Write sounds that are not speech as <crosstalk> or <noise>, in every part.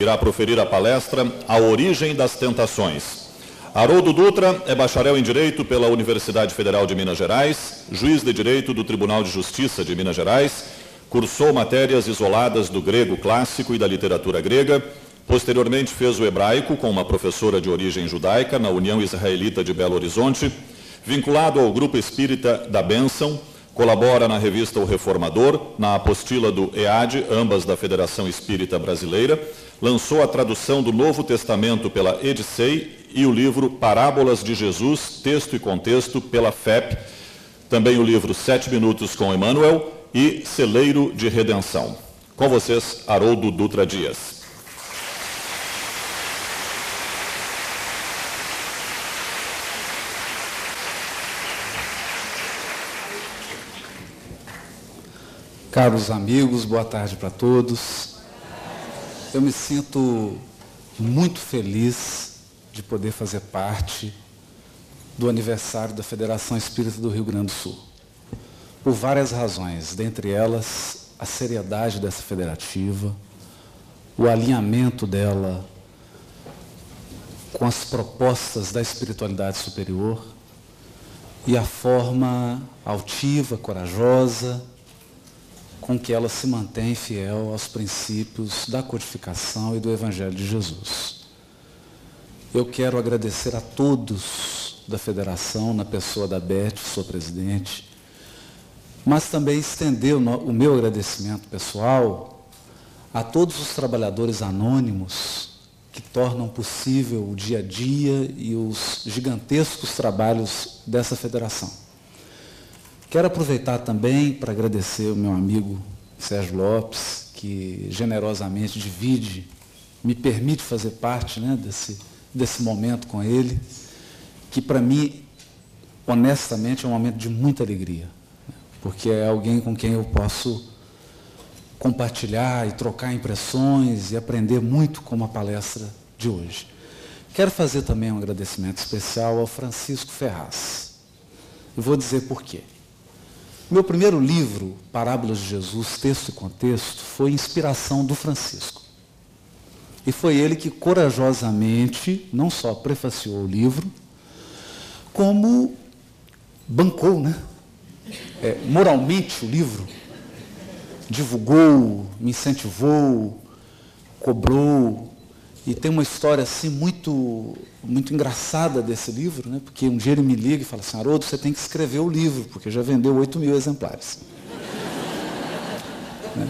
irá proferir a palestra A Origem das Tentações. Haroldo Dutra é bacharel em Direito pela Universidade Federal de Minas Gerais, juiz de Direito do Tribunal de Justiça de Minas Gerais, cursou matérias isoladas do grego clássico e da literatura grega, posteriormente fez o hebraico com uma professora de origem judaica na União Israelita de Belo Horizonte, vinculado ao Grupo Espírita da Bênção, colabora na revista O Reformador, na apostila do EAD, ambas da Federação Espírita Brasileira, lançou a tradução do Novo Testamento pela Edicei e o livro Parábolas de Jesus, Texto e Contexto, pela FEP, também o livro Sete Minutos com Emmanuel e Celeiro de Redenção. Com vocês, Haroldo Dutra Dias. Caros amigos, boa tarde para todos. Eu me sinto muito feliz de poder fazer parte do aniversário da Federação Espírita do Rio Grande do Sul. Por várias razões, dentre elas a seriedade dessa federativa, o alinhamento dela com as propostas da espiritualidade superior e a forma altiva, corajosa, com que ela se mantém fiel aos princípios da codificação e do Evangelho de Jesus. Eu quero agradecer a todos da federação, na pessoa da Beth, sua presidente, mas também estender o meu agradecimento pessoal a todos os trabalhadores anônimos que tornam possível o dia a dia e os gigantescos trabalhos dessa federação. Quero aproveitar também para agradecer o meu amigo Sérgio Lopes, que generosamente divide, me permite fazer parte né, desse, desse momento com ele, que para mim, honestamente, é um momento de muita alegria, porque é alguém com quem eu posso compartilhar e trocar impressões e aprender muito com a palestra de hoje. Quero fazer também um agradecimento especial ao Francisco Ferraz. Vou dizer por quê. Meu primeiro livro, Parábolas de Jesus, Texto e Contexto, foi inspiração do Francisco. E foi ele que corajosamente não só prefaciou o livro, como bancou, né? É, moralmente o livro, divulgou, me incentivou, cobrou, e tem uma história assim muito, muito engraçada desse livro, né? porque um dia ele me liga e fala assim, Haroldo, você tem que escrever o livro, porque já vendeu 8 mil exemplares. <laughs> né?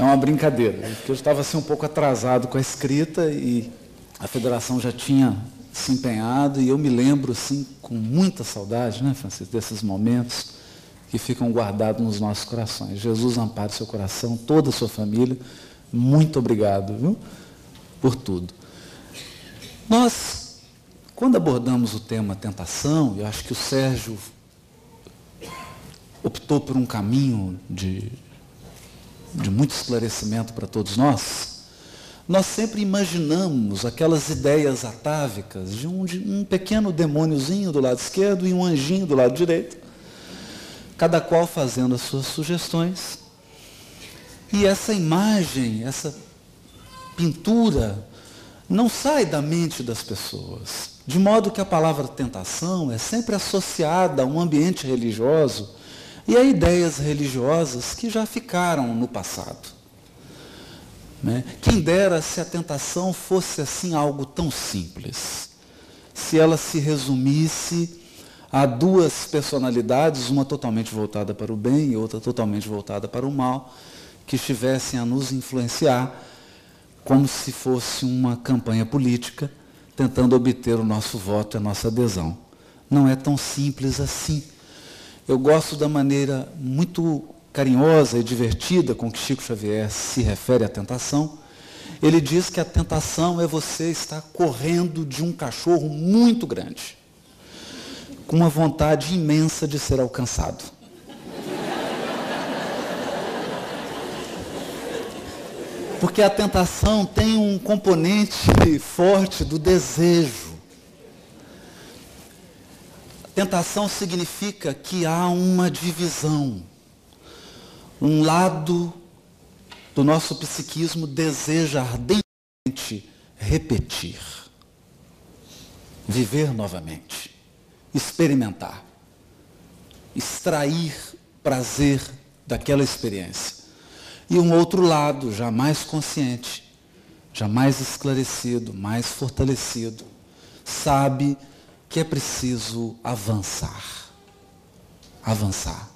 É uma brincadeira, porque eu estava assim um pouco atrasado com a escrita e a federação já tinha se empenhado e eu me lembro assim com muita saudade, né, Francisco, desses momentos que ficam guardados nos nossos corações. Jesus ampare seu coração, toda a sua família. Muito obrigado, viu? Por tudo. Nós, quando abordamos o tema tentação, eu acho que o Sérgio optou por um caminho de, de muito esclarecimento para todos nós, nós sempre imaginamos aquelas ideias atávicas de um, de um pequeno demôniozinho do lado esquerdo e um anjinho do lado direito, cada qual fazendo as suas sugestões. E essa imagem, essa pintura não sai da mente das pessoas. De modo que a palavra tentação é sempre associada a um ambiente religioso e a ideias religiosas que já ficaram no passado. Né? Quem dera se a tentação fosse assim algo tão simples. Se ela se resumisse a duas personalidades, uma totalmente voltada para o bem e outra totalmente voltada para o mal, que estivessem a nos influenciar como se fosse uma campanha política tentando obter o nosso voto e a nossa adesão. Não é tão simples assim. Eu gosto da maneira muito carinhosa e divertida com que Chico Xavier se refere à tentação. Ele diz que a tentação é você estar correndo de um cachorro muito grande, com uma vontade imensa de ser alcançado. Porque a tentação tem um componente forte do desejo. Tentação significa que há uma divisão. Um lado do nosso psiquismo deseja ardentemente repetir, viver novamente, experimentar, extrair prazer daquela experiência. E um outro lado, já mais consciente, já mais esclarecido, mais fortalecido, sabe que é preciso avançar. Avançar.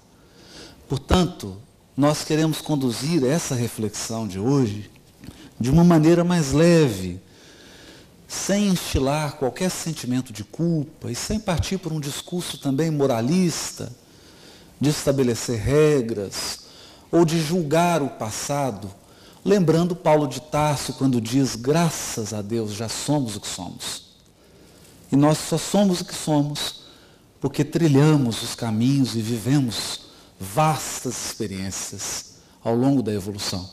Portanto, nós queremos conduzir essa reflexão de hoje de uma maneira mais leve, sem enchilar qualquer sentimento de culpa e sem partir por um discurso também moralista, de estabelecer regras ou de julgar o passado, lembrando Paulo de Tarso quando diz: graças a Deus já somos o que somos. E nós só somos o que somos porque trilhamos os caminhos e vivemos vastas experiências ao longo da evolução.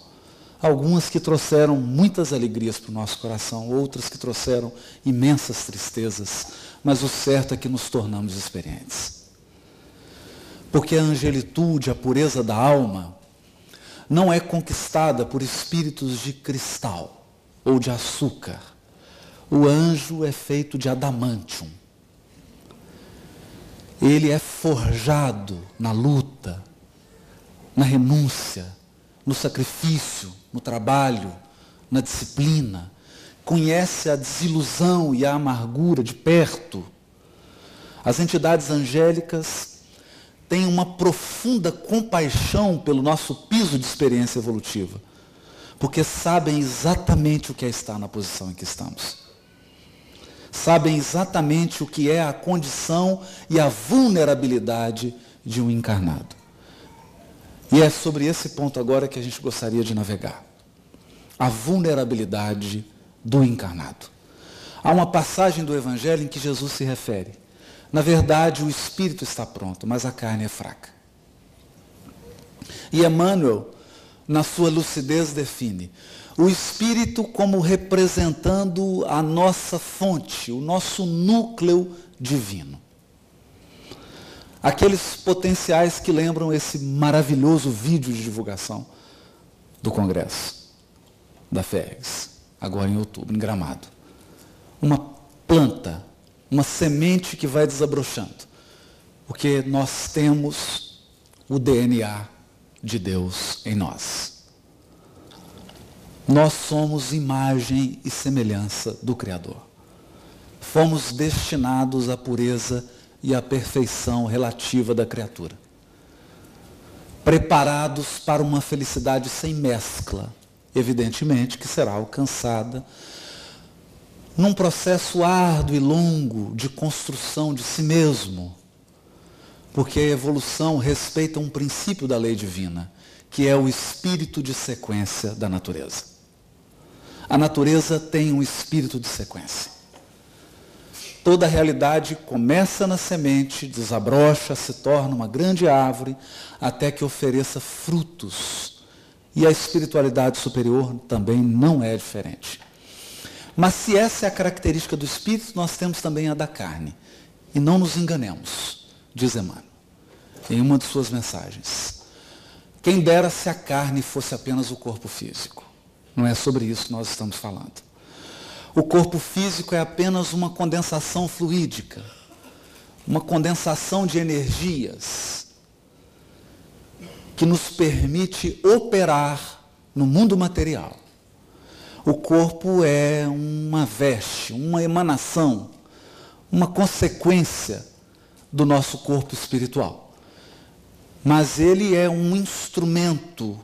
Algumas que trouxeram muitas alegrias para o nosso coração, outras que trouxeram imensas tristezas, mas o certo é que nos tornamos experientes. Porque a angelitude, a pureza da alma, não é conquistada por espíritos de cristal ou de açúcar. O anjo é feito de adamantium ele é forjado na luta, na renúncia, no sacrifício, no trabalho, na disciplina. Conhece a desilusão e a amargura de perto. As entidades angélicas têm uma profunda compaixão pelo nosso piso de experiência evolutiva, porque sabem exatamente o que é estar na posição em que estamos sabem exatamente o que é a condição e a vulnerabilidade de um encarnado. E é sobre esse ponto agora que a gente gostaria de navegar. A vulnerabilidade do encarnado. Há uma passagem do Evangelho em que Jesus se refere. Na verdade, o espírito está pronto, mas a carne é fraca. E Emmanuel, na sua lucidez, define: o Espírito como representando a nossa fonte, o nosso núcleo divino. Aqueles potenciais que lembram esse maravilhoso vídeo de divulgação do Congresso da FERGS, agora em outubro, em Gramado. Uma planta, uma semente que vai desabrochando, porque nós temos o DNA de Deus em nós. Nós somos imagem e semelhança do Criador. Fomos destinados à pureza e à perfeição relativa da criatura. Preparados para uma felicidade sem mescla, evidentemente que será alcançada num processo árduo e longo de construção de si mesmo, porque a evolução respeita um princípio da lei divina, que é o espírito de sequência da natureza. A natureza tem um espírito de sequência. Toda a realidade começa na semente, desabrocha, se torna uma grande árvore, até que ofereça frutos. E a espiritualidade superior também não é diferente. Mas se essa é a característica do espírito, nós temos também a da carne. E não nos enganemos, diz Emmanuel, em uma de suas mensagens. Quem dera se a carne fosse apenas o corpo físico. Não é sobre isso que nós estamos falando. O corpo físico é apenas uma condensação fluídica, uma condensação de energias que nos permite operar no mundo material. O corpo é uma veste, uma emanação, uma consequência do nosso corpo espiritual. Mas ele é um instrumento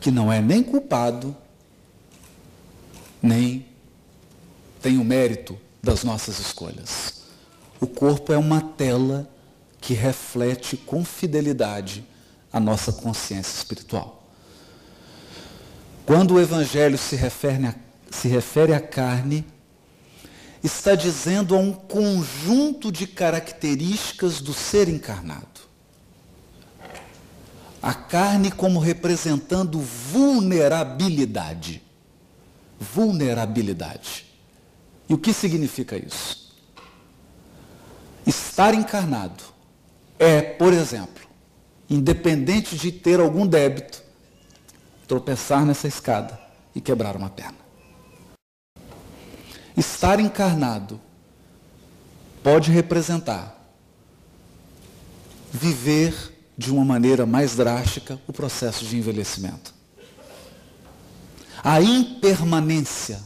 que não é nem culpado, nem tem o mérito das nossas escolhas. O corpo é uma tela que reflete com fidelidade a nossa consciência espiritual. Quando o Evangelho se refere, a, se refere à carne, está dizendo a um conjunto de características do ser encarnado a carne como representando vulnerabilidade. Vulnerabilidade. E o que significa isso? Estar encarnado é, por exemplo, independente de ter algum débito, tropeçar nessa escada e quebrar uma perna. Estar encarnado pode representar viver de uma maneira mais drástica o processo de envelhecimento. A impermanência.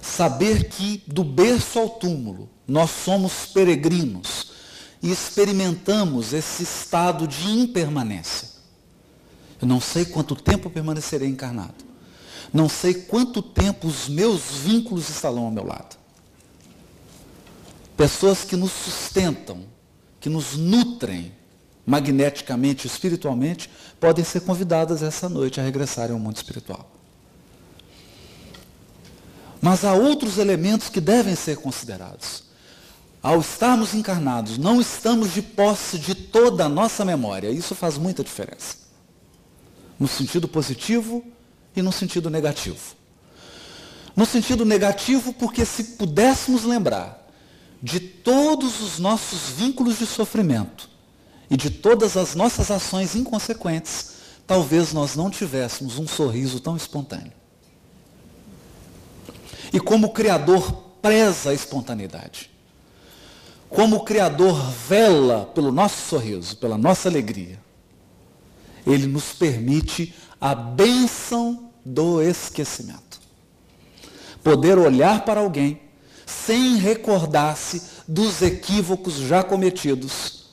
Saber que do berço ao túmulo nós somos peregrinos e experimentamos esse estado de impermanência. Eu não sei quanto tempo permanecerei encarnado. Não sei quanto tempo os meus vínculos estarão ao meu lado. Pessoas que nos sustentam, que nos nutrem magneticamente, espiritualmente, podem ser convidadas essa noite a regressarem ao mundo espiritual. Mas há outros elementos que devem ser considerados. Ao estarmos encarnados, não estamos de posse de toda a nossa memória. Isso faz muita diferença. No sentido positivo e no sentido negativo. No sentido negativo, porque se pudéssemos lembrar de todos os nossos vínculos de sofrimento e de todas as nossas ações inconsequentes, talvez nós não tivéssemos um sorriso tão espontâneo. E como o Criador preza a espontaneidade, como o Criador vela pelo nosso sorriso, pela nossa alegria, ele nos permite a bênção do esquecimento. Poder olhar para alguém sem recordar-se dos equívocos já cometidos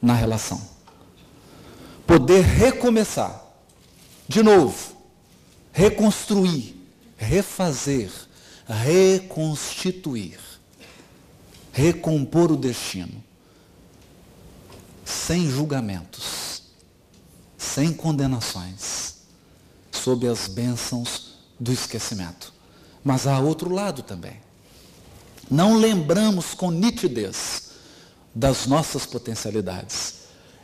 na relação. Poder recomeçar, de novo, reconstruir, refazer, reconstituir, recompor o destino, sem julgamentos, sem condenações, sob as bênçãos do esquecimento. Mas há outro lado também não lembramos com nitidez das nossas potencialidades.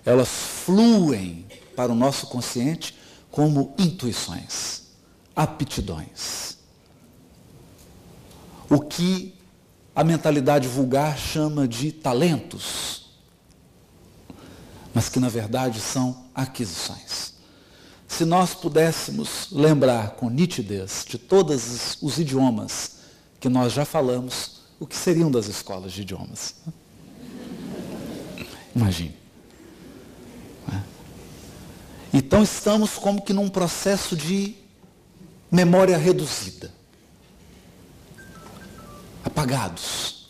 Elas fluem para o nosso consciente como intuições, aptidões. O que a mentalidade vulgar chama de talentos, mas que na verdade são aquisições. Se nós pudéssemos lembrar com nitidez de todos os idiomas que nós já falamos, o que seriam das escolas de idiomas? Imagine. Então estamos como que num processo de memória reduzida. Apagados.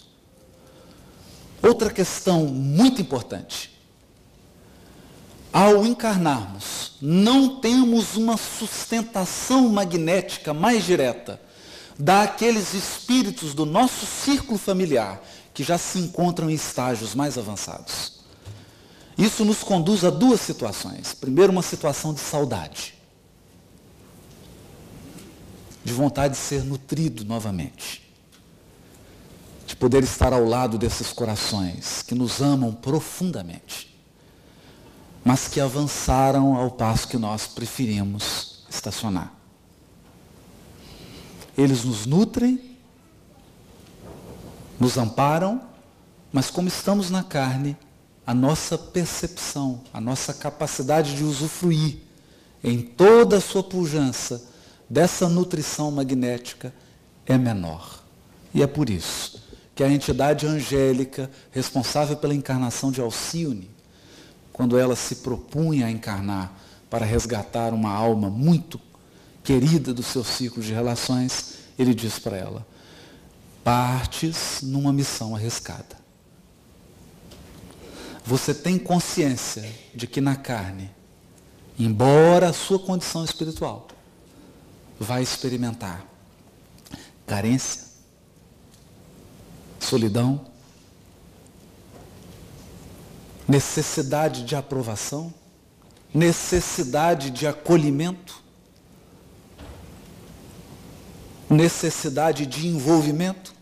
Outra questão muito importante. Ao encarnarmos, não temos uma sustentação magnética mais direta daqueles espíritos do nosso círculo familiar que já se encontram em estágios mais avançados. Isso nos conduz a duas situações. Primeiro, uma situação de saudade, de vontade de ser nutrido novamente, de poder estar ao lado desses corações que nos amam profundamente, mas que avançaram ao passo que nós preferimos estacionar. Eles nos nutrem, nos amparam, mas como estamos na carne, a nossa percepção, a nossa capacidade de usufruir em toda a sua pujança dessa nutrição magnética é menor. E é por isso que a entidade angélica responsável pela encarnação de Alcione, quando ela se propunha a encarnar para resgatar uma alma muito querida do seu ciclo de relações, ele diz para ela: partes numa missão arriscada. Você tem consciência de que na carne, embora a sua condição espiritual, vai experimentar carência, solidão, necessidade de aprovação, necessidade de acolhimento, necessidade de envolvimento,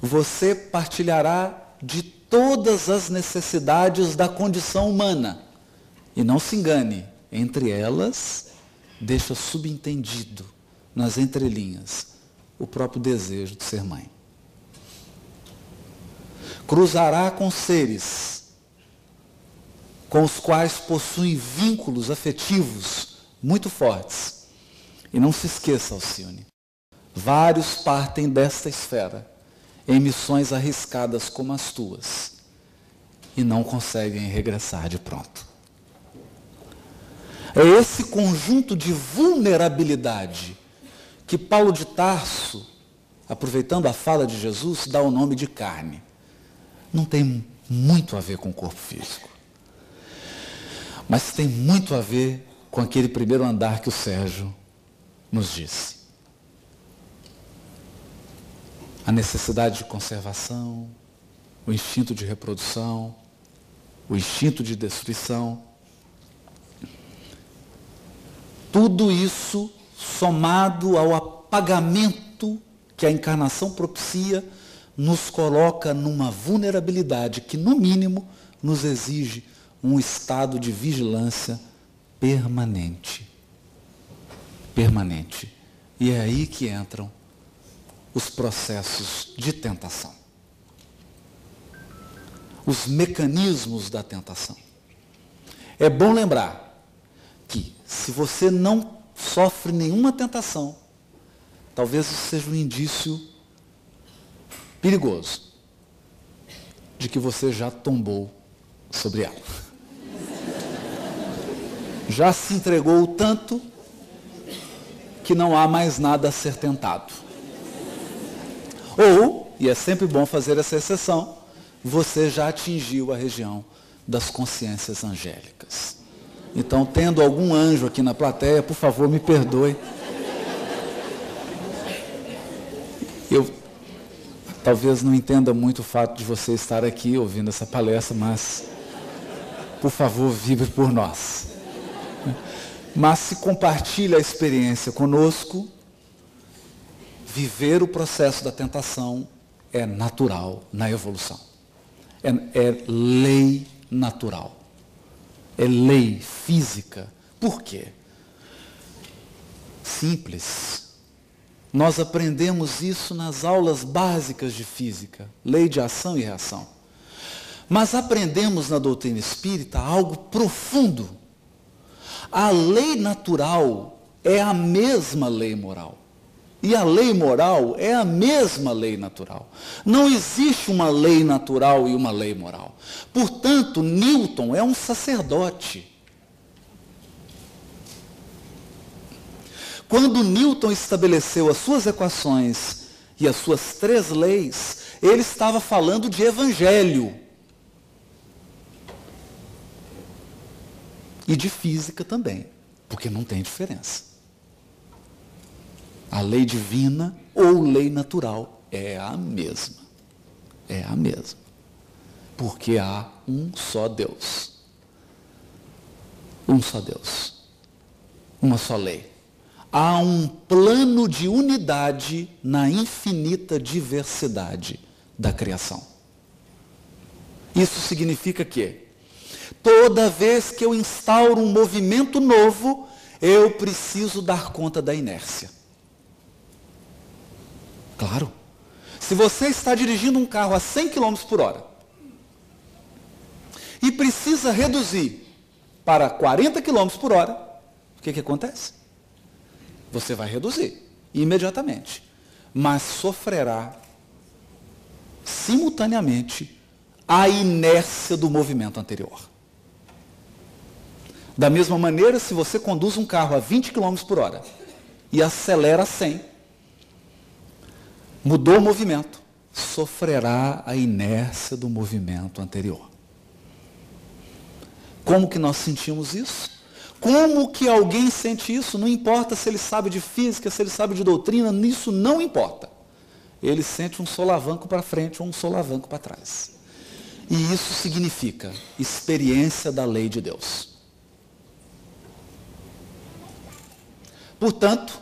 você partilhará de todas as necessidades da condição humana. E não se engane, entre elas, deixa subentendido, nas entrelinhas, o próprio desejo de ser mãe. Cruzará com seres com os quais possuem vínculos afetivos muito fortes. E não se esqueça, Alcione, vários partem desta esfera em missões arriscadas como as tuas e não conseguem regressar de pronto. É esse conjunto de vulnerabilidade que Paulo de Tarso, aproveitando a fala de Jesus, dá o nome de carne. Não tem muito a ver com o corpo físico. Mas tem muito a ver com aquele primeiro andar que o Sérgio nos disse. A necessidade de conservação, o instinto de reprodução, o instinto de destruição. Tudo isso somado ao apagamento que a encarnação propicia, nos coloca numa vulnerabilidade que, no mínimo, nos exige um estado de vigilância permanente. Permanente. E é aí que entram os processos de tentação. Os mecanismos da tentação. É bom lembrar que se você não sofre nenhuma tentação, talvez isso seja um indício perigoso de que você já tombou sobre ela. Já se entregou tanto que não há mais nada a ser tentado. Ou, e é sempre bom fazer essa exceção, você já atingiu a região das consciências angélicas. Então, tendo algum anjo aqui na plateia, por favor, me perdoe. Eu talvez não entenda muito o fato de você estar aqui ouvindo essa palestra, mas por favor, vibre por nós. Mas se compartilha a experiência conosco, viver o processo da tentação é natural na evolução. É, é lei natural é lei física. Por quê? Simples. Nós aprendemos isso nas aulas básicas de física, lei de ação e reação. Mas aprendemos na doutrina espírita algo profundo. A lei natural é a mesma lei moral. E a lei moral é a mesma lei natural. Não existe uma lei natural e uma lei moral. Portanto, Newton é um sacerdote. Quando Newton estabeleceu as suas equações e as suas três leis, ele estava falando de evangelho. E de física também, porque não tem diferença. A lei divina ou lei natural é a mesma. É a mesma. Porque há um só Deus. Um só Deus. Uma só lei. Há um plano de unidade na infinita diversidade da criação. Isso significa que toda vez que eu instauro um movimento novo, eu preciso dar conta da inércia. Claro. Se você está dirigindo um carro a 100 km por hora e precisa reduzir para 40 km por hora, o que, que acontece? Você vai reduzir imediatamente, mas sofrerá simultaneamente a inércia do movimento anterior. Da mesma maneira, se você conduz um carro a 20 km por hora e acelera a 100, mudou o movimento, sofrerá a inércia do movimento anterior. Como que nós sentimos isso? Como que alguém sente isso? Não importa se ele sabe de física, se ele sabe de doutrina, nisso não importa. Ele sente um solavanco para frente ou um solavanco para trás. E isso significa experiência da lei de Deus. Portanto,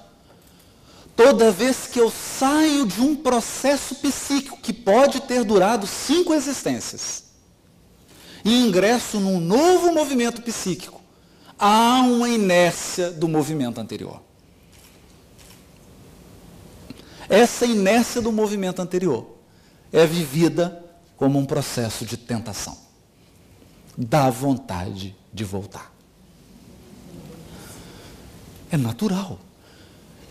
Toda vez que eu saio de um processo psíquico que pode ter durado cinco existências e ingresso num novo movimento psíquico, há uma inércia do movimento anterior. Essa inércia do movimento anterior é vivida como um processo de tentação. dá vontade de voltar. É natural.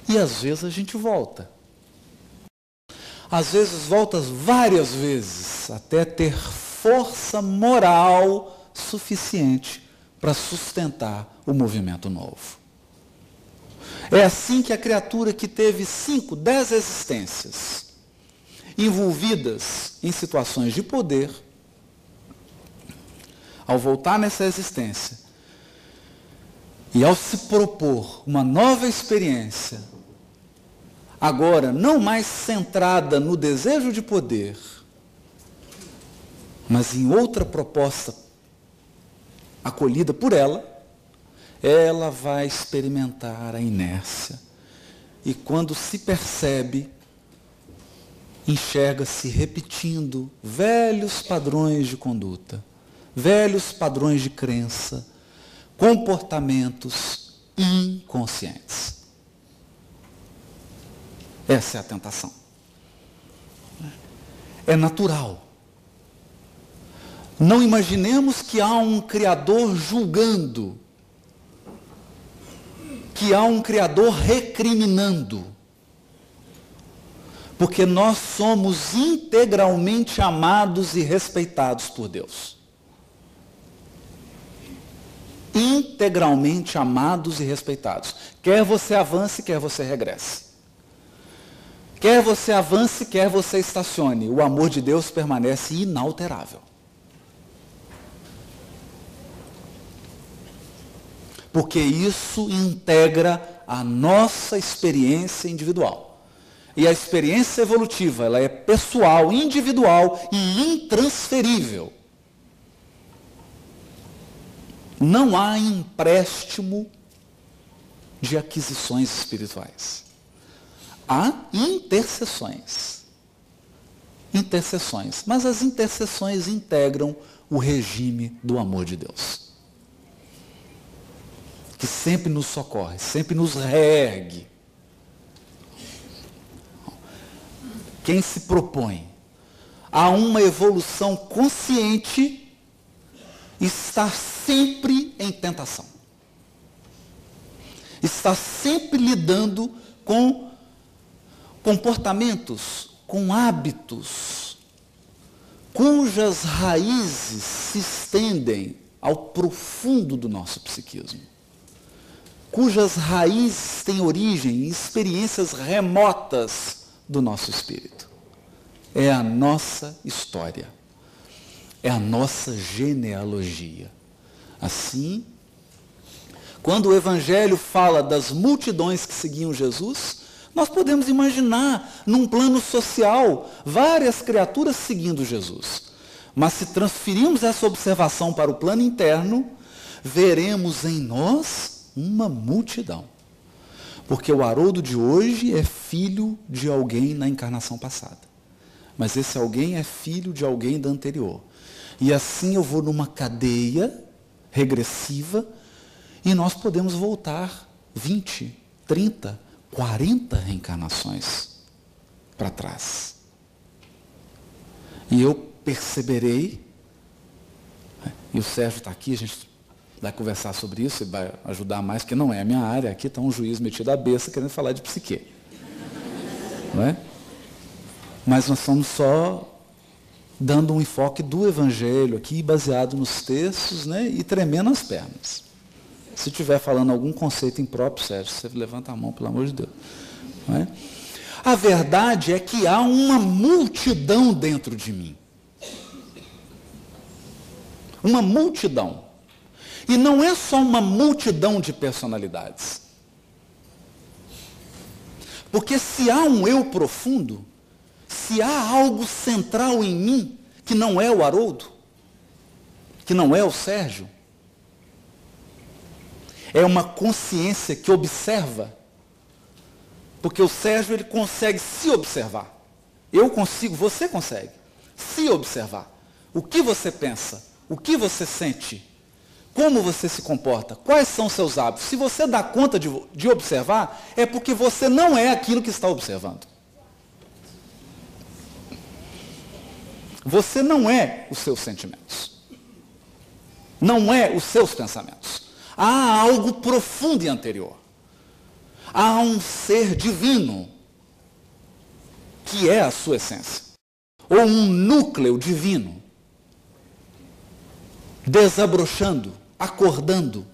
E às vezes a gente volta. Às vezes volta várias vezes, até ter força moral suficiente para sustentar o movimento novo. É assim que a criatura que teve cinco, dez existências, envolvidas em situações de poder, ao voltar nessa existência e ao se propor uma nova experiência, agora não mais centrada no desejo de poder, mas em outra proposta acolhida por ela, ela vai experimentar a inércia. E quando se percebe, enxerga-se repetindo velhos padrões de conduta, velhos padrões de crença, comportamentos inconscientes. Essa é a tentação. É natural. Não imaginemos que há um Criador julgando, que há um Criador recriminando. Porque nós somos integralmente amados e respeitados por Deus. Integralmente amados e respeitados. Quer você avance, quer você regresse. Quer você avance, quer você estacione. O amor de Deus permanece inalterável. Porque isso integra a nossa experiência individual. E a experiência evolutiva, ela é pessoal, individual e intransferível. Não há empréstimo de aquisições espirituais. Há intercessões. Intercessões. Mas as intercessões integram o regime do amor de Deus. Que sempre nos socorre, sempre nos reergue. Quem se propõe a uma evolução consciente está sempre em tentação. Está sempre lidando com comportamentos, com hábitos, cujas raízes se estendem ao profundo do nosso psiquismo, cujas raízes têm origem em experiências remotas do nosso espírito. É a nossa história, é a nossa genealogia. Assim, quando o Evangelho fala das multidões que seguiam Jesus, nós podemos imaginar, num plano social, várias criaturas seguindo Jesus. Mas se transferirmos essa observação para o plano interno, veremos em nós uma multidão. Porque o Haroldo de hoje é filho de alguém na encarnação passada. Mas esse alguém é filho de alguém da anterior. E assim eu vou numa cadeia regressiva e nós podemos voltar 20, 30, 40 reencarnações para trás. E eu perceberei, e o Sérgio está aqui, a gente vai conversar sobre isso e vai ajudar mais, porque não é a minha área, aqui está um juiz metido a besta querendo falar de psique. Não é? Mas nós estamos só dando um enfoque do Evangelho aqui, baseado nos textos, né, e tremendo as pernas. Se estiver falando algum conceito impróprio, Sérgio, você levanta a mão, pelo amor de Deus. É? A verdade é que há uma multidão dentro de mim. Uma multidão. E não é só uma multidão de personalidades. Porque se há um eu profundo, se há algo central em mim, que não é o Haroldo, que não é o Sérgio, é uma consciência que observa. Porque o Sérgio ele consegue se observar. Eu consigo, você consegue se observar. O que você pensa? O que você sente? Como você se comporta? Quais são seus hábitos? Se você dá conta de, de observar, é porque você não é aquilo que está observando. Você não é os seus sentimentos. Não é os seus pensamentos. Há algo profundo e anterior. Há um ser divino que é a sua essência. Ou um núcleo divino desabrochando, acordando.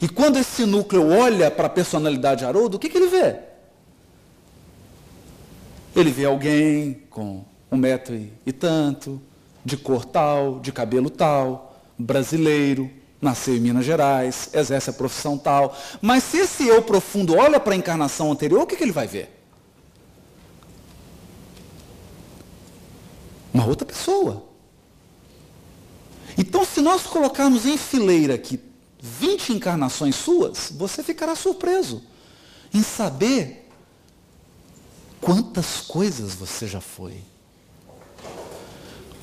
E quando esse núcleo olha para a personalidade de Haroldo, o que, que ele vê? Ele vê alguém com um metro e, tanto, de cor tal, de cabelo tal, brasileiro, nasceu em Minas Gerais, exerce a profissão tal. Mas se esse eu profundo olha para a encarnação anterior, o que, que ele vai ver? Uma outra pessoa. Então, se nós colocarmos em fileira aqui 20 encarnações suas, você ficará surpreso em saber quantas coisas você já foi.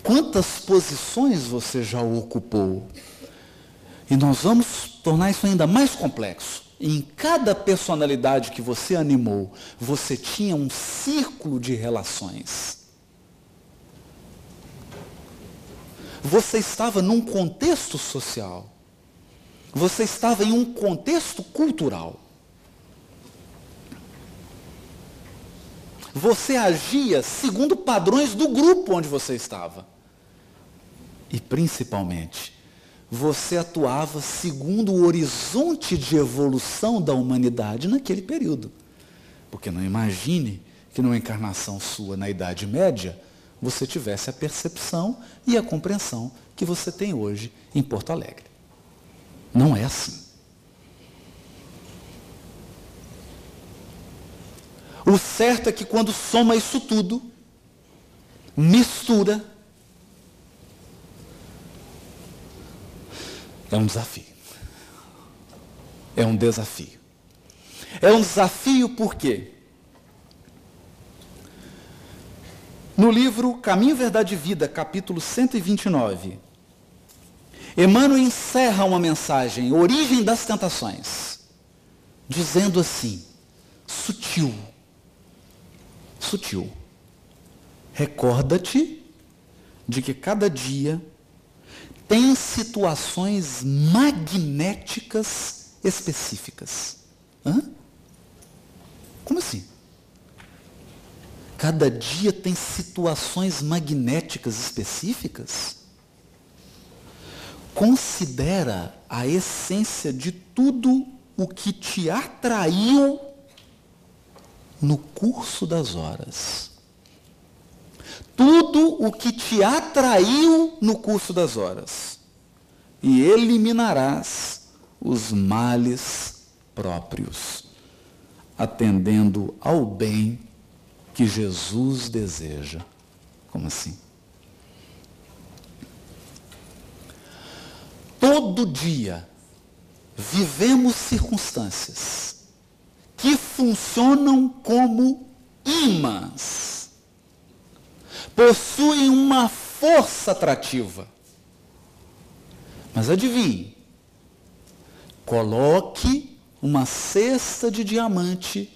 Quantas posições você já ocupou. E nós vamos tornar isso ainda mais complexo. Em cada personalidade que você animou, você tinha um círculo de relações. Você estava num contexto social. Você estava em um contexto cultural. Você agia segundo padrões do grupo onde você estava. E principalmente, você atuava segundo o horizonte de evolução da humanidade naquele período. Porque não imagine que numa encarnação sua na Idade Média, você tivesse a percepção e a compreensão que você tem hoje em Porto Alegre. Não é assim. O certo é que quando soma isso tudo, mistura, é um desafio. É um desafio. É um desafio por quê? No livro Caminho, Verdade e Vida, capítulo 129, Emmanuel encerra uma mensagem, Origem das Tentações, dizendo assim, sutil, sutil, recorda-te de que cada dia tem situações magnéticas específicas. Hã? Como assim? Cada dia tem situações magnéticas específicas? Considera a essência de tudo o que te atraiu no curso das horas. Tudo o que te atraiu no curso das horas. E eliminarás os males próprios, atendendo ao bem que Jesus deseja. Como assim? Todo dia vivemos circunstâncias que funcionam como imãs, possuem uma força atrativa. Mas adivinhe, coloque uma cesta de diamante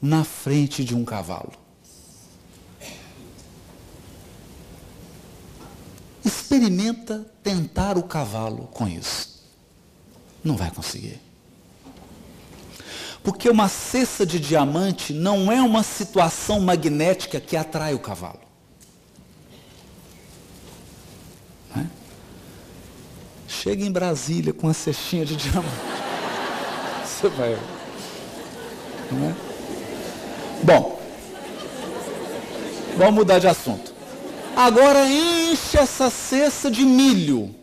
na frente de um cavalo. Experimenta tentar o cavalo com isso. Não vai conseguir. Porque uma cesta de diamante não é uma situação magnética que atrai o cavalo. É? Chega em Brasília com uma cestinha de diamante. <laughs> Você vai. É? Bom, vamos mudar de assunto. Agora enche essa cesta de milho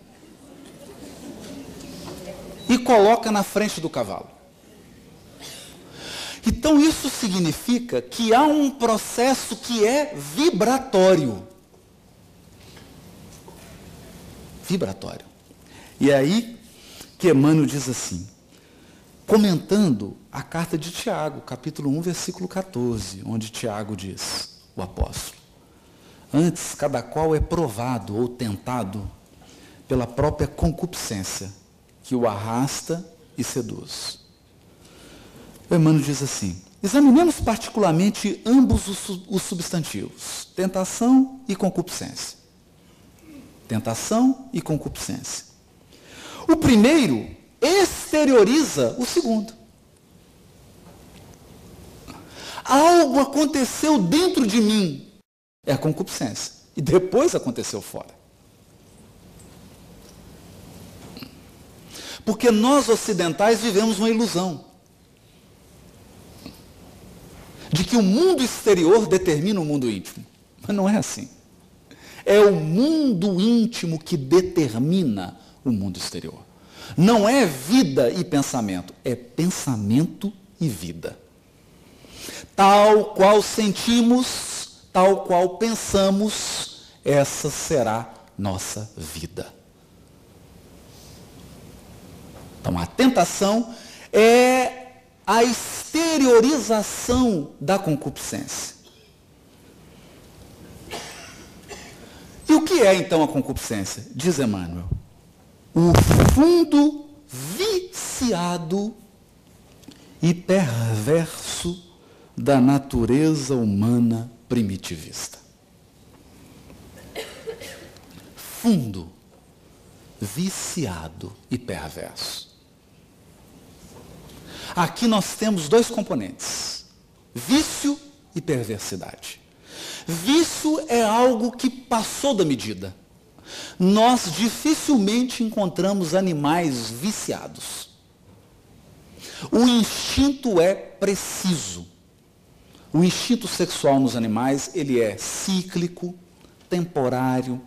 e coloca na frente do cavalo. Então isso significa que há um processo que é vibratório. Vibratório. E é aí que Emmanuel diz assim, comentando a carta de Tiago, capítulo 1, versículo 14, onde Tiago diz, o apóstolo, Antes, cada qual é provado ou tentado pela própria concupiscência, que o arrasta e seduz. O Emmanuel diz assim: examinemos particularmente ambos os substantivos, tentação e concupiscência. tentação e concupiscência. O primeiro exterioriza o segundo. Algo aconteceu dentro de mim, é a concupiscência, e depois aconteceu fora. Porque nós ocidentais vivemos uma ilusão de que o mundo exterior determina o mundo íntimo. Mas não é assim. É o mundo íntimo que determina o mundo exterior. Não é vida e pensamento, é pensamento e vida. Tal qual sentimos, tal qual pensamos, essa será nossa vida. Então a tentação é a exteriorização da concupiscência. E o que é então a concupiscência? Diz Emmanuel. O fundo viciado e perverso da natureza humana primitivista. Fundo, viciado e perverso. Aqui nós temos dois componentes: vício e perversidade. Vício é algo que passou da medida. Nós dificilmente encontramos animais viciados. O instinto é preciso. O instinto sexual nos animais, ele é cíclico, temporário,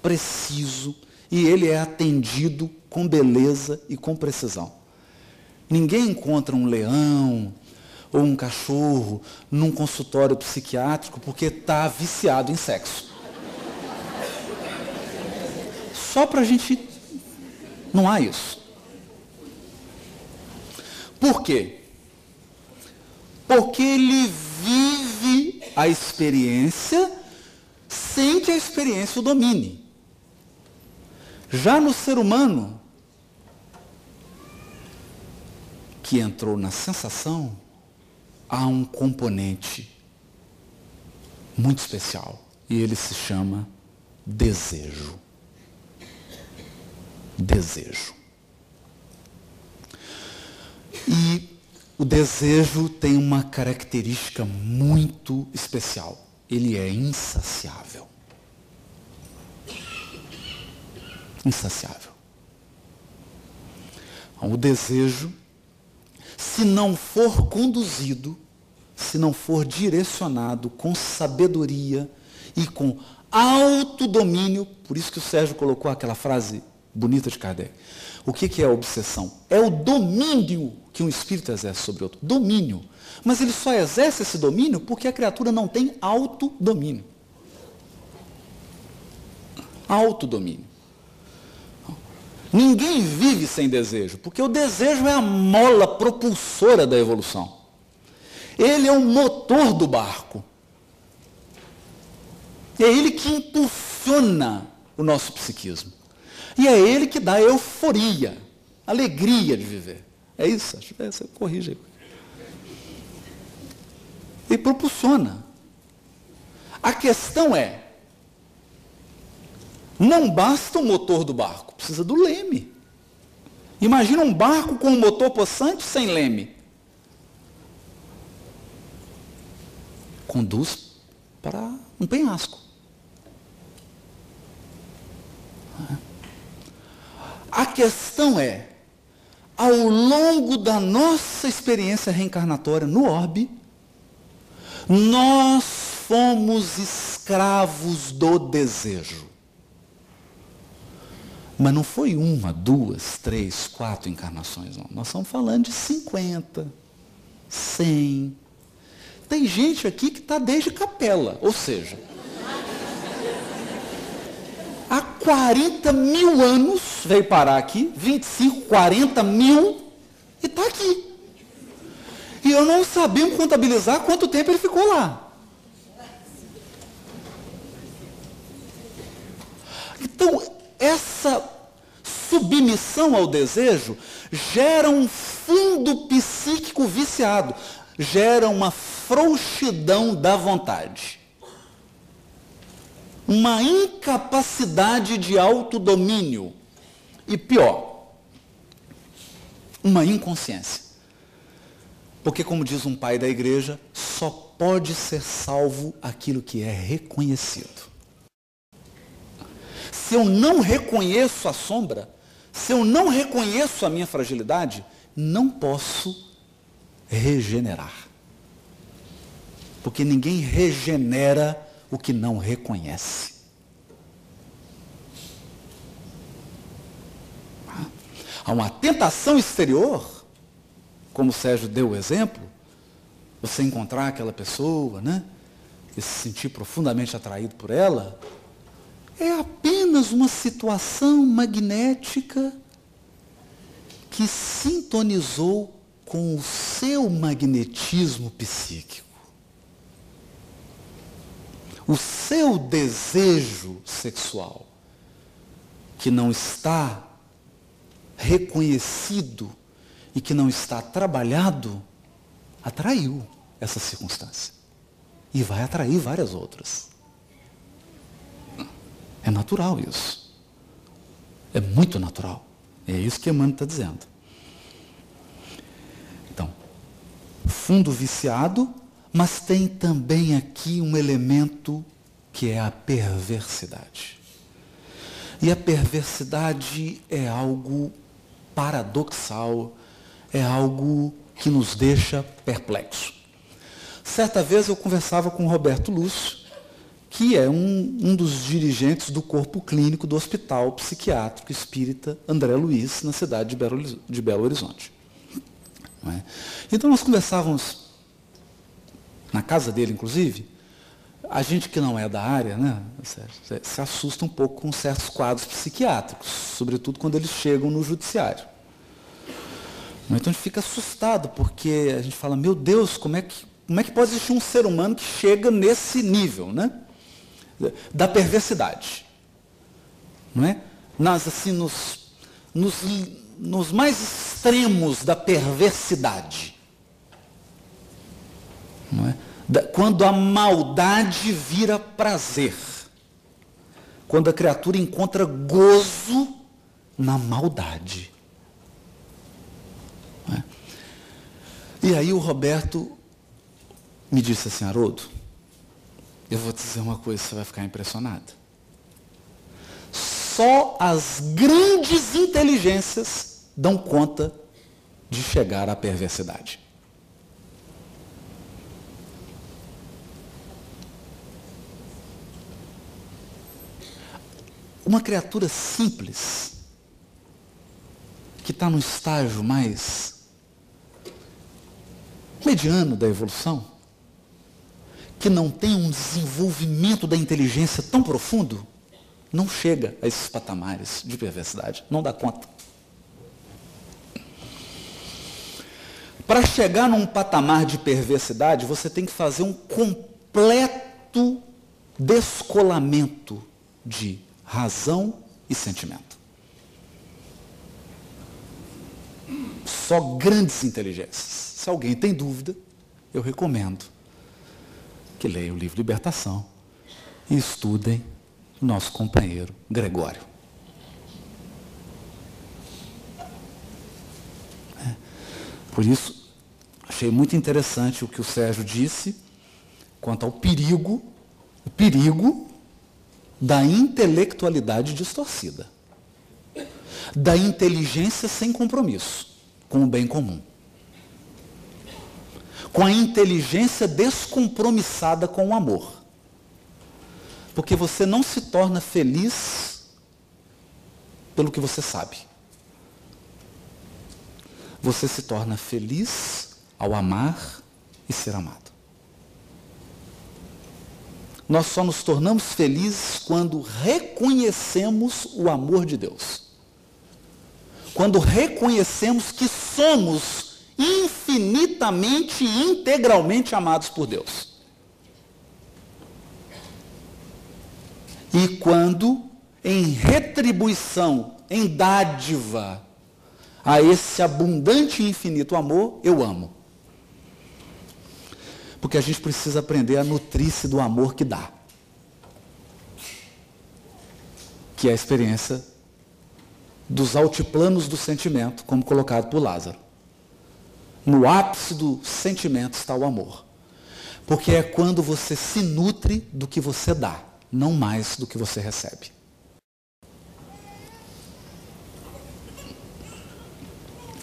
preciso e ele é atendido com beleza e com precisão. Ninguém encontra um leão ou um cachorro num consultório psiquiátrico porque está viciado em sexo. Só para a gente. Não há isso. Por quê? Porque ele a experiência sem que a experiência o domine. Já no ser humano, que entrou na sensação, há um componente muito especial. E ele se chama desejo. Desejo. E o desejo tem uma característica muito especial. Ele é insaciável. Insaciável. O desejo se não for conduzido, se não for direcionado com sabedoria e com autodomínio, por isso que o Sérgio colocou aquela frase bonita de Kardec. O que, que é obsessão? É o domínio que um espírito exerce sobre outro. Domínio. Mas ele só exerce esse domínio porque a criatura não tem autodomínio. Autodomínio. Ninguém vive sem desejo, porque o desejo é a mola propulsora da evolução. Ele é o motor do barco. É ele que impulsiona o nosso psiquismo. E é ele que dá euforia, alegria de viver. É isso? É, você corrige aí. E propulsiona. A questão é, não basta o motor do barco, precisa do leme. Imagina um barco com um motor possante sem leme. Conduz para um penhasco. A questão é, ao longo da nossa experiência reencarnatória no orbe, nós fomos escravos do desejo. Mas não foi uma, duas, três, quatro encarnações, não. Nós estamos falando de 50, 100. Tem gente aqui que está desde capela, ou seja, há 40 mil anos veio parar aqui, 25, 40 mil, e está aqui. E eu não sabia contabilizar quanto tempo ele ficou lá. Então, essa submissão ao desejo gera um fundo psíquico viciado, gera uma frouxidão da vontade. Uma incapacidade de autodomínio e pior, uma inconsciência. Porque, como diz um pai da igreja, só pode ser salvo aquilo que é reconhecido. Se eu não reconheço a sombra, se eu não reconheço a minha fragilidade, não posso regenerar. Porque ninguém regenera o que não reconhece. Há uma tentação exterior, como o Sérgio deu o exemplo, você encontrar aquela pessoa, né? E se sentir profundamente atraído por ela, é apenas uma situação magnética que sintonizou com o seu magnetismo psíquico. O seu desejo sexual, que não está reconhecido e que não está trabalhado, atraiu essa circunstância. E vai atrair várias outras. É natural isso. É muito natural. É isso que Emmanuel está dizendo. Então, fundo viciado, mas tem também aqui um elemento que é a perversidade. E a perversidade é algo paradoxal, é algo que nos deixa perplexo. Certa vez eu conversava com Roberto Lúcio, que é um, um dos dirigentes do corpo clínico do Hospital Psiquiátrico Espírita André Luiz, na cidade de Belo, de Belo Horizonte. É? Então nós conversávamos na casa dele, inclusive, a gente que não é da área, né, se assusta um pouco com certos quadros psiquiátricos, sobretudo quando eles chegam no judiciário. Então a gente fica assustado, porque a gente fala, meu Deus, como é que, como é que pode existir um ser humano que chega nesse nível, né? Da perversidade. Não é? Nas, assim, nos, nos, nos mais extremos da perversidade. É? quando a maldade vira prazer. Quando a criatura encontra gozo na maldade. É? E aí o Roberto me disse assim, Haroldo, eu vou te dizer uma coisa, você vai ficar impressionado. Só as grandes inteligências dão conta de chegar à perversidade. Uma criatura simples, que está no estágio mais mediano da evolução, que não tem um desenvolvimento da inteligência tão profundo, não chega a esses patamares de perversidade, não dá conta. Para chegar num patamar de perversidade, você tem que fazer um completo descolamento de razão e sentimento. Só grandes inteligências. Se alguém tem dúvida, eu recomendo que leia o livro Libertação e estudem o nosso companheiro Gregório. É. Por isso, achei muito interessante o que o Sérgio disse quanto ao perigo, o perigo da intelectualidade distorcida, da inteligência sem compromisso com o bem comum, com a inteligência descompromissada com o amor. Porque você não se torna feliz pelo que você sabe. Você se torna feliz ao amar e ser amado. Nós só nos tornamos felizes quando reconhecemos o amor de Deus. Quando reconhecemos que somos infinitamente e integralmente amados por Deus. E quando, em retribuição, em dádiva a esse abundante e infinito amor, eu amo. Porque a gente precisa aprender a nutrir-se do amor que dá. que é a experiência dos altiplanos do sentimento, como colocado por Lázaro. No ápice do sentimento está o amor. Porque é quando você se nutre do que você dá, não mais do que você recebe.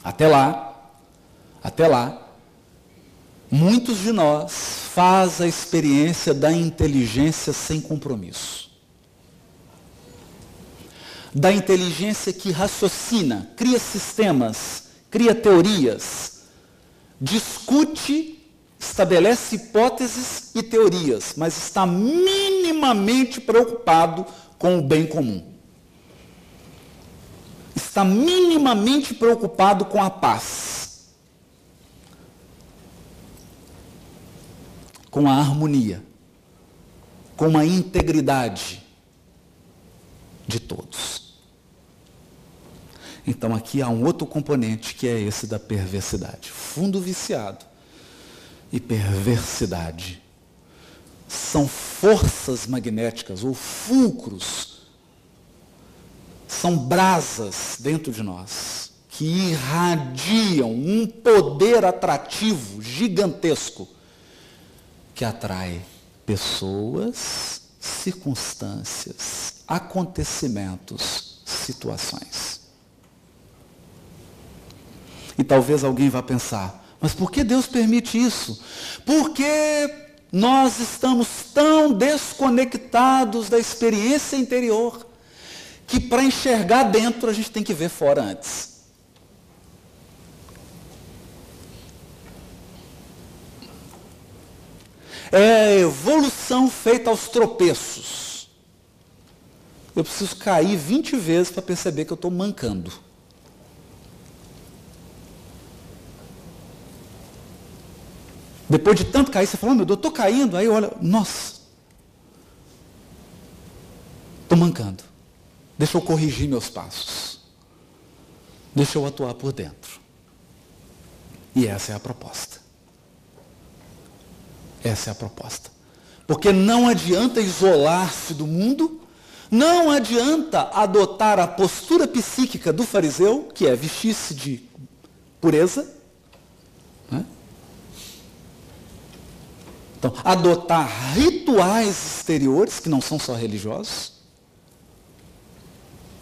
Até lá, até lá, muitos de nós faz a experiência da inteligência sem compromisso. Da inteligência que raciocina, cria sistemas, cria teorias, discute, estabelece hipóteses e teorias, mas está minimamente preocupado com o bem comum. Está minimamente preocupado com a paz, com a harmonia, com a integridade de todos. Então aqui há um outro componente que é esse da perversidade. Fundo viciado e perversidade são forças magnéticas ou fulcros, são brasas dentro de nós que irradiam um poder atrativo gigantesco que atrai pessoas, circunstâncias, acontecimentos, situações. E talvez alguém vá pensar, mas por que Deus permite isso? Porque nós estamos tão desconectados da experiência interior que para enxergar dentro a gente tem que ver fora antes. É a evolução feita aos tropeços. Eu preciso cair 20 vezes para perceber que eu estou mancando. Depois de tanto cair, você fala, oh, meu Deus, estou caindo. Aí olha, nossa, estou mancando. Deixa eu corrigir meus passos. Deixa eu atuar por dentro. E essa é a proposta. Essa é a proposta. Porque não adianta isolar-se do mundo, não adianta adotar a postura psíquica do fariseu, que é vestir-se de pureza, né? Então, adotar rituais exteriores, que não são só religiosos.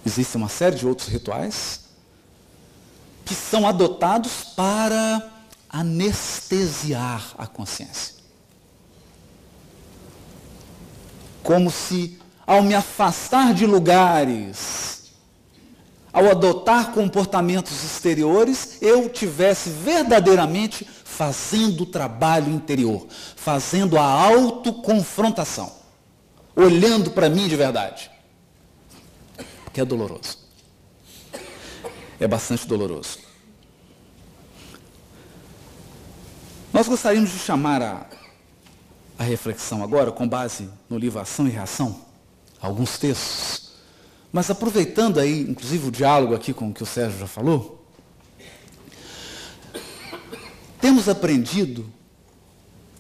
Existe uma série de outros rituais que são adotados para anestesiar a consciência. Como se, ao me afastar de lugares, ao adotar comportamentos exteriores, eu tivesse verdadeiramente fazendo o trabalho interior, fazendo a autoconfrontação, olhando para mim de verdade. Que é doloroso. É bastante doloroso. Nós gostaríamos de chamar a, a reflexão agora, com base no livro Ação e Reação, alguns textos, mas aproveitando aí, inclusive, o diálogo aqui com o que o Sérgio já falou, temos aprendido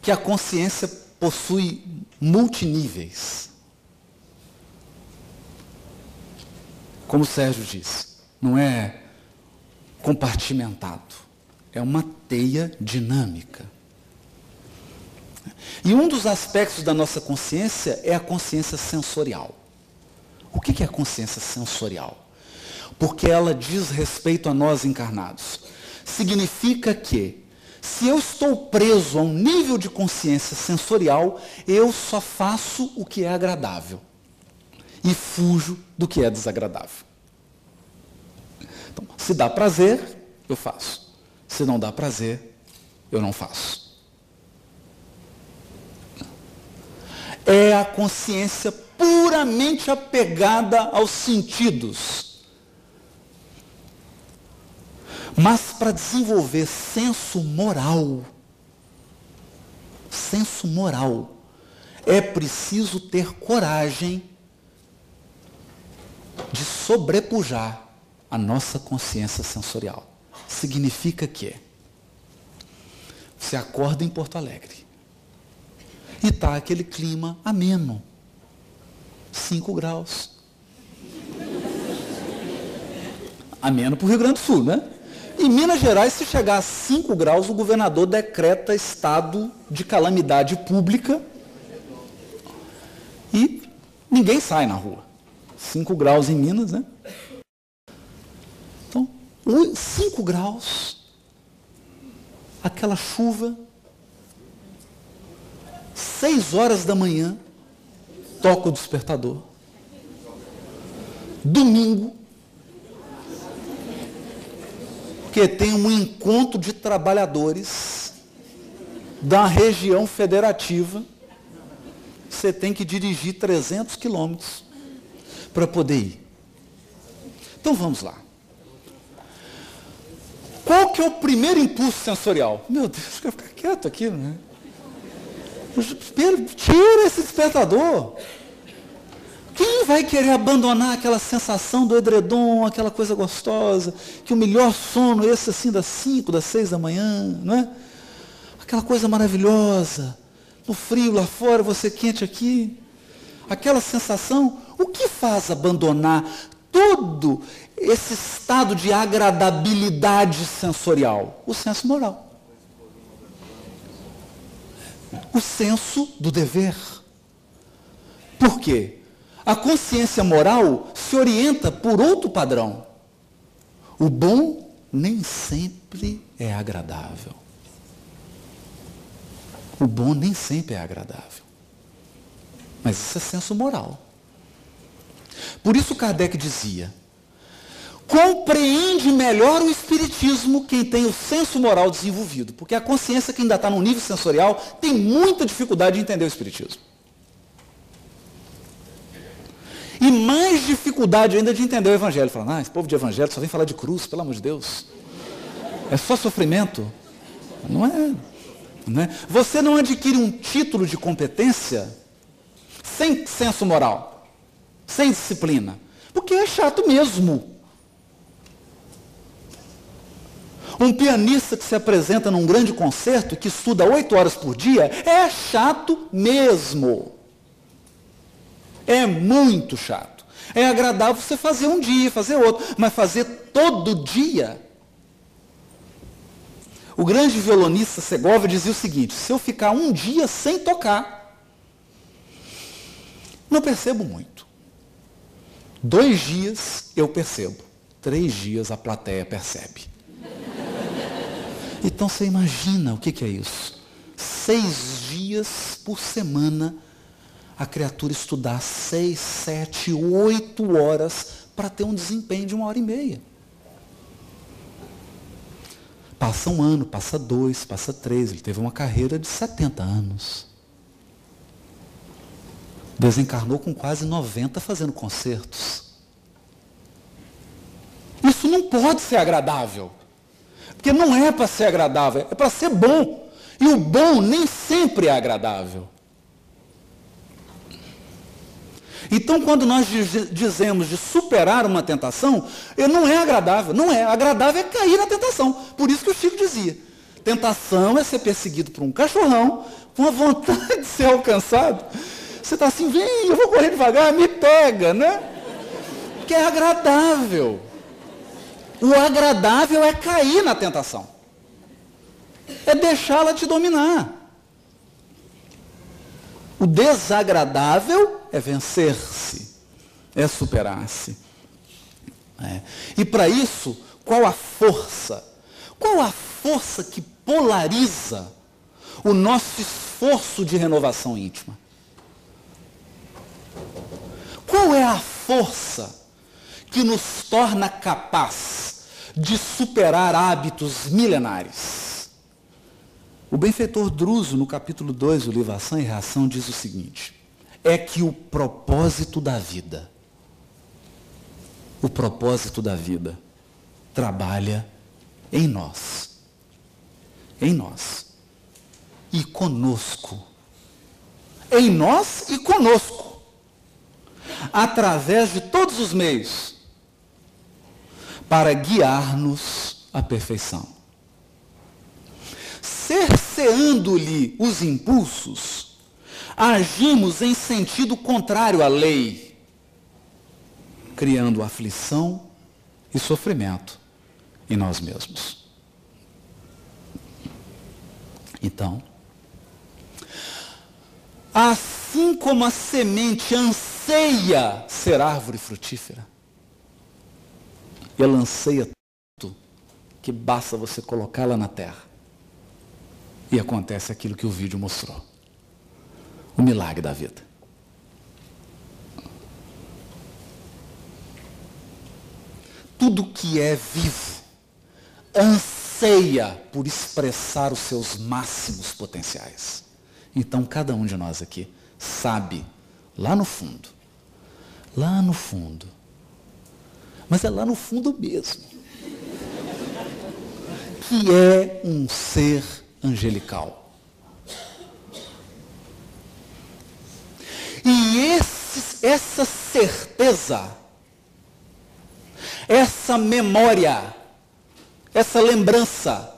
que a consciência possui multiníveis. Como o Sérgio disse, não é compartimentado, é uma teia dinâmica. E um dos aspectos da nossa consciência é a consciência sensorial. O que é a consciência sensorial? Porque ela diz respeito a nós encarnados. Significa que se eu estou preso a um nível de consciência sensorial, eu só faço o que é agradável e fujo do que é desagradável. Então, se dá prazer, eu faço. Se não dá prazer, eu não faço. É a consciência puramente apegada aos sentidos Mas para desenvolver senso moral, senso moral, é preciso ter coragem de sobrepujar a nossa consciência sensorial. Significa que você acorda em Porto Alegre e está aquele clima ameno, 5 graus. Amena para o Rio Grande do Sul, né? Em Minas Gerais, se chegar a 5 graus, o governador decreta estado de calamidade pública e ninguém sai na rua. 5 graus em Minas, né? Então, 5 graus, aquela chuva, 6 horas da manhã, toca o despertador. Domingo, porque tem um encontro de trabalhadores da região federativa. Você tem que dirigir 300 quilômetros para poder ir. Então vamos lá. Qual que é o primeiro impulso sensorial? Meu Deus, quero ficar quieto aqui, né? Tira esse despertador. Quem vai querer abandonar aquela sensação do edredom, aquela coisa gostosa, que o melhor sono, esse assim das 5, das 6 da manhã, não é? Aquela coisa maravilhosa, no frio lá fora, você quente aqui. Aquela sensação, o que faz abandonar todo esse estado de agradabilidade sensorial? O senso moral. O senso do dever. Por quê? A consciência moral se orienta por outro padrão. O bom nem sempre é agradável. O bom nem sempre é agradável. Mas isso é senso moral. Por isso Kardec dizia: compreende melhor o Espiritismo quem tem o senso moral desenvolvido. Porque a consciência que ainda está no nível sensorial tem muita dificuldade de entender o Espiritismo. E mais dificuldade ainda de entender o Evangelho. Falando, ah, esse povo de Evangelho só vem falar de cruz, pelo amor de Deus. É só sofrimento. Não é. Não é. Você não adquire um título de competência sem senso moral, sem disciplina. Porque é chato mesmo. Um pianista que se apresenta num grande concerto, que estuda oito horas por dia, é chato mesmo. É muito chato. É agradável você fazer um dia, fazer outro, mas fazer todo dia. O grande violonista Segovia dizia o seguinte: se eu ficar um dia sem tocar, não percebo muito. Dois dias eu percebo. Três dias a plateia percebe. Então você imagina o que, que é isso? Seis dias por semana a criatura estudar seis, sete, oito horas para ter um desempenho de uma hora e meia. Passa um ano, passa dois, passa três. Ele teve uma carreira de 70 anos. Desencarnou com quase 90 fazendo concertos. Isso não pode ser agradável. Porque não é para ser agradável, é para ser bom. E o bom nem sempre é agradável. Então, quando nós dizemos de superar uma tentação, não é agradável. Não é. Agradável é cair na tentação. Por isso que o Chico dizia: tentação é ser perseguido por um cachorrão com a vontade de ser alcançado. Você está assim, vem, eu vou correr devagar, me pega, né? Que é agradável. O agradável é cair na tentação. É deixá-la te dominar. O desagradável é vencer-se, é superar-se. É. E para isso, qual a força? Qual a força que polariza o nosso esforço de renovação íntima? Qual é a força que nos torna capaz de superar hábitos milenares? O benfeitor Druso, no capítulo 2 do livro Ação e Reação, diz o seguinte: é que o propósito da vida, o propósito da vida, trabalha em nós. Em nós. E conosco. Em nós e conosco. Através de todos os meios. Para guiar-nos à perfeição cerceando-lhe os impulsos, agimos em sentido contrário à lei, criando aflição e sofrimento em nós mesmos. Então, assim como a semente anseia ser árvore frutífera, ela anseia tanto que basta você colocá-la na terra. E acontece aquilo que o vídeo mostrou. O milagre da vida. Tudo que é vivo anseia por expressar os seus máximos potenciais. Então, cada um de nós aqui sabe, lá no fundo, lá no fundo, mas é lá no fundo mesmo, que é um ser angelical. E esse, essa certeza, essa memória, essa lembrança,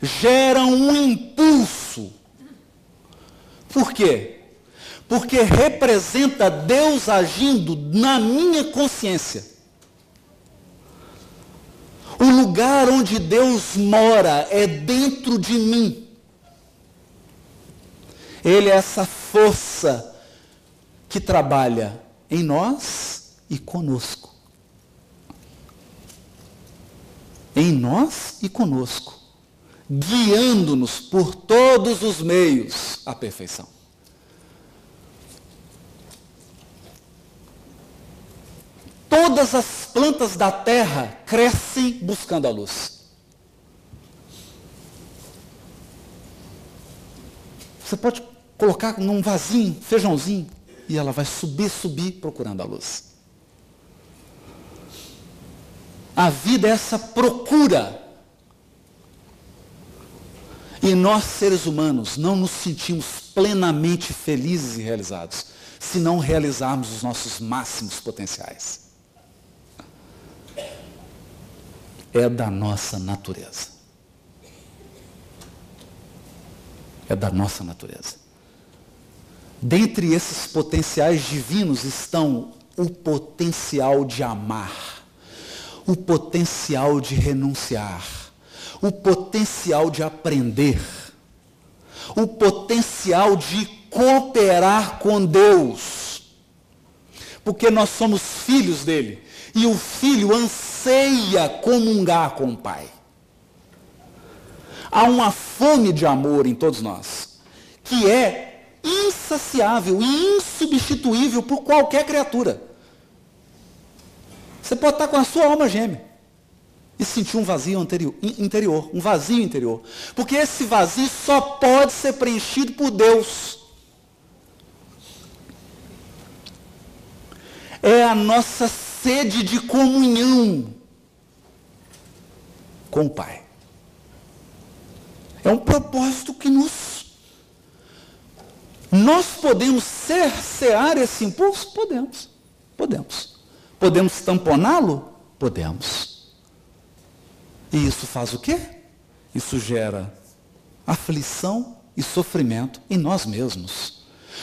gera um impulso. Por quê? Porque representa Deus agindo na minha consciência. O lugar onde Deus mora é dentro de mim. Ele é essa força que trabalha em nós e conosco. Em nós e conosco, guiando-nos por todos os meios à perfeição. Todas as plantas da terra crescem buscando a luz. Você pode colocar num vasinho, feijãozinho, e ela vai subir, subir procurando a luz. A vida é essa procura. E nós, seres humanos, não nos sentimos plenamente felizes e realizados se não realizarmos os nossos máximos potenciais. É da nossa natureza. É da nossa natureza. Dentre esses potenciais divinos estão o potencial de amar, o potencial de renunciar, o potencial de aprender, o potencial de cooperar com Deus. Porque nós somos filhos dele. E o filho anseia anseia comungar com o Pai. Há uma fome de amor em todos nós, que é insaciável e insubstituível por qualquer criatura. Você pode estar com a sua alma gêmea e sentir um vazio anterior, interior, um vazio interior. Porque esse vazio só pode ser preenchido por Deus. É a nossa sede de comunhão com o Pai. É um propósito que nos. Nós podemos cercear esse impulso? Podemos. Podemos. Podemos tamponá-lo? Podemos. E isso faz o quê? Isso gera aflição e sofrimento em nós mesmos.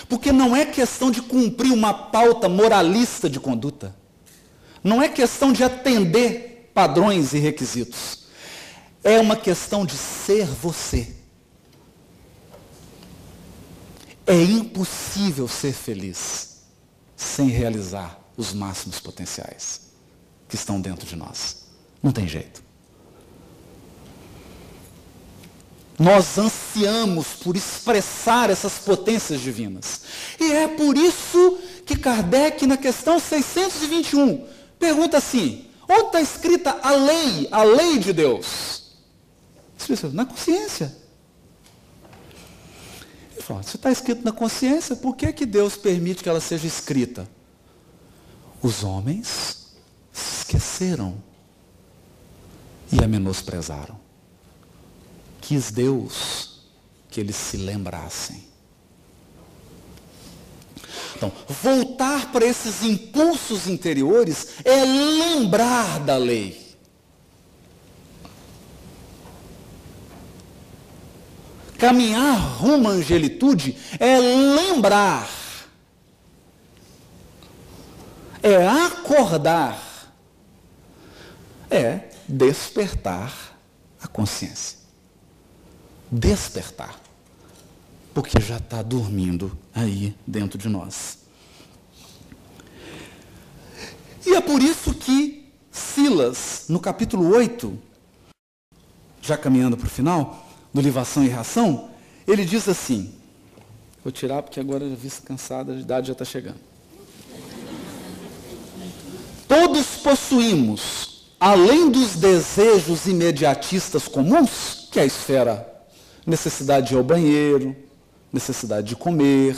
Porque não é questão de cumprir uma pauta moralista de conduta. Não é questão de atender padrões e requisitos. É uma questão de ser você. É impossível ser feliz sem realizar os máximos potenciais que estão dentro de nós. Não tem jeito. Nós ansiamos por expressar essas potências divinas. E é por isso que Kardec, na questão 621, Pergunta assim: onde está escrita a lei, a lei de Deus? Na consciência. Ele falou, se está escrito na consciência, por que, que Deus permite que ela seja escrita? Os homens se esqueceram e a menosprezaram. Quis Deus que eles se lembrassem. Então, voltar para esses impulsos interiores é lembrar da lei. Caminhar rumo à angelitude é lembrar, é acordar é despertar a consciência. Despertar. Porque já está dormindo aí dentro de nós. E é por isso que Silas, no capítulo 8, já caminhando para o final, do Livação e Reação, ele diz assim, vou tirar porque agora já vi cansada, a idade já está chegando. Todos possuímos, além dos desejos imediatistas comuns, que é a esfera, necessidade de ir ao banheiro, necessidade de comer,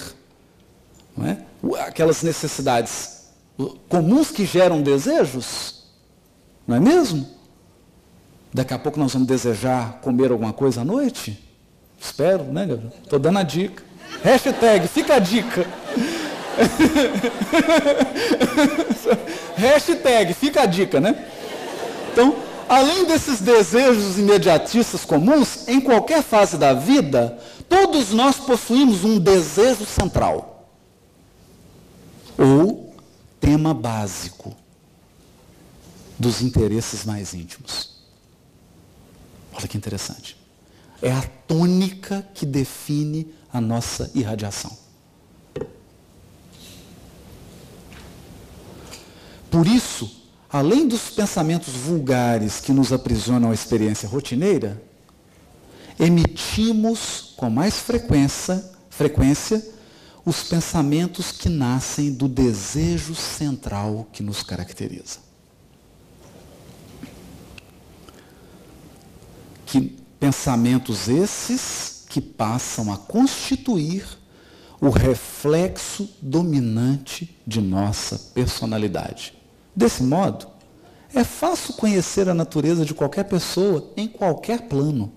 não é? aquelas necessidades comuns que geram desejos, não é mesmo? Daqui a pouco nós vamos desejar comer alguma coisa à noite? Espero, né, Gabriel? Estou dando a dica. Hashtag, fica a dica. <laughs> Hashtag, fica a dica, né? Então, além desses desejos imediatistas comuns, em qualquer fase da vida, todos nós possuímos um desejo central. Ou tema básico dos interesses mais íntimos. Olha que interessante. É a tônica que define a nossa irradiação. Por isso, além dos pensamentos vulgares que nos aprisionam à experiência rotineira, emitimos com mais frequência, frequência os pensamentos que nascem do desejo central que nos caracteriza. Que pensamentos esses que passam a constituir o reflexo dominante de nossa personalidade. Desse modo, é fácil conhecer a natureza de qualquer pessoa em qualquer plano,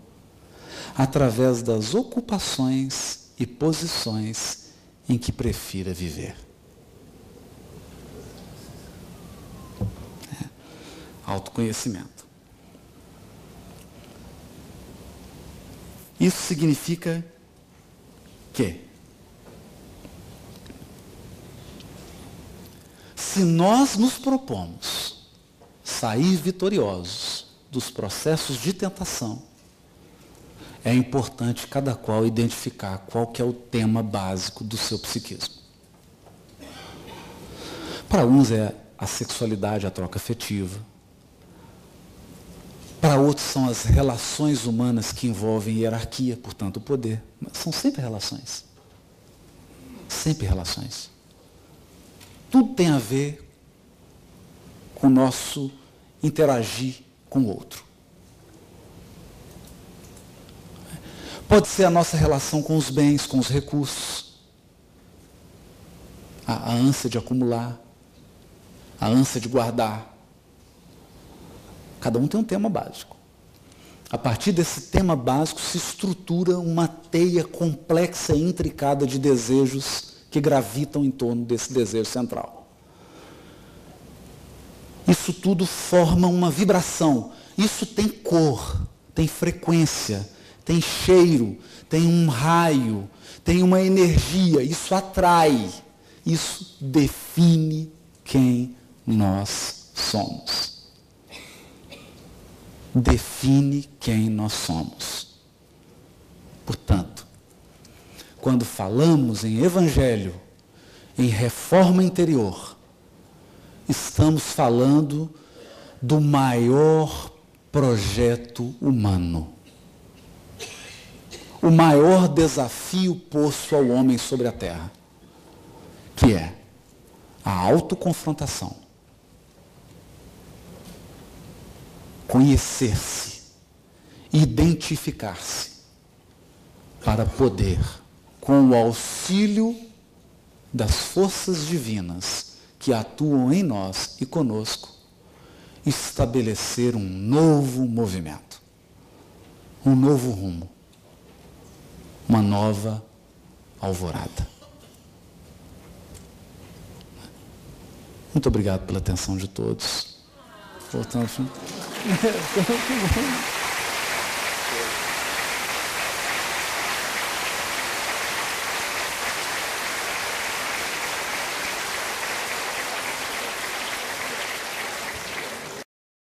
através das ocupações e posições em que prefira viver. É. Autoconhecimento. Isso significa que se nós nos propomos sair vitoriosos dos processos de tentação, é importante cada qual identificar qual que é o tema básico do seu psiquismo. Para uns é a sexualidade, a troca afetiva. Para outros são as relações humanas que envolvem hierarquia, portanto, o poder. Mas são sempre relações. Sempre relações tudo tem a ver com o nosso interagir com o outro. Pode ser a nossa relação com os bens, com os recursos, a, a ânsia de acumular, a ânsia de guardar. Cada um tem um tema básico. A partir desse tema básico se estrutura uma teia complexa e intricada de desejos que gravitam em torno desse desejo central. Isso tudo forma uma vibração. Isso tem cor, tem frequência, tem cheiro, tem um raio, tem uma energia. Isso atrai. Isso define quem nós somos. Define quem nós somos. Portanto, quando falamos em evangelho, em reforma interior, estamos falando do maior projeto humano. O maior desafio posto ao homem sobre a terra, que é a autoconfrontação. Conhecer-se, identificar-se, para poder com o auxílio das forças divinas que atuam em nós e conosco, estabelecer um novo movimento, um novo rumo, uma nova alvorada. Muito obrigado pela atenção de todos. Voltando. <laughs>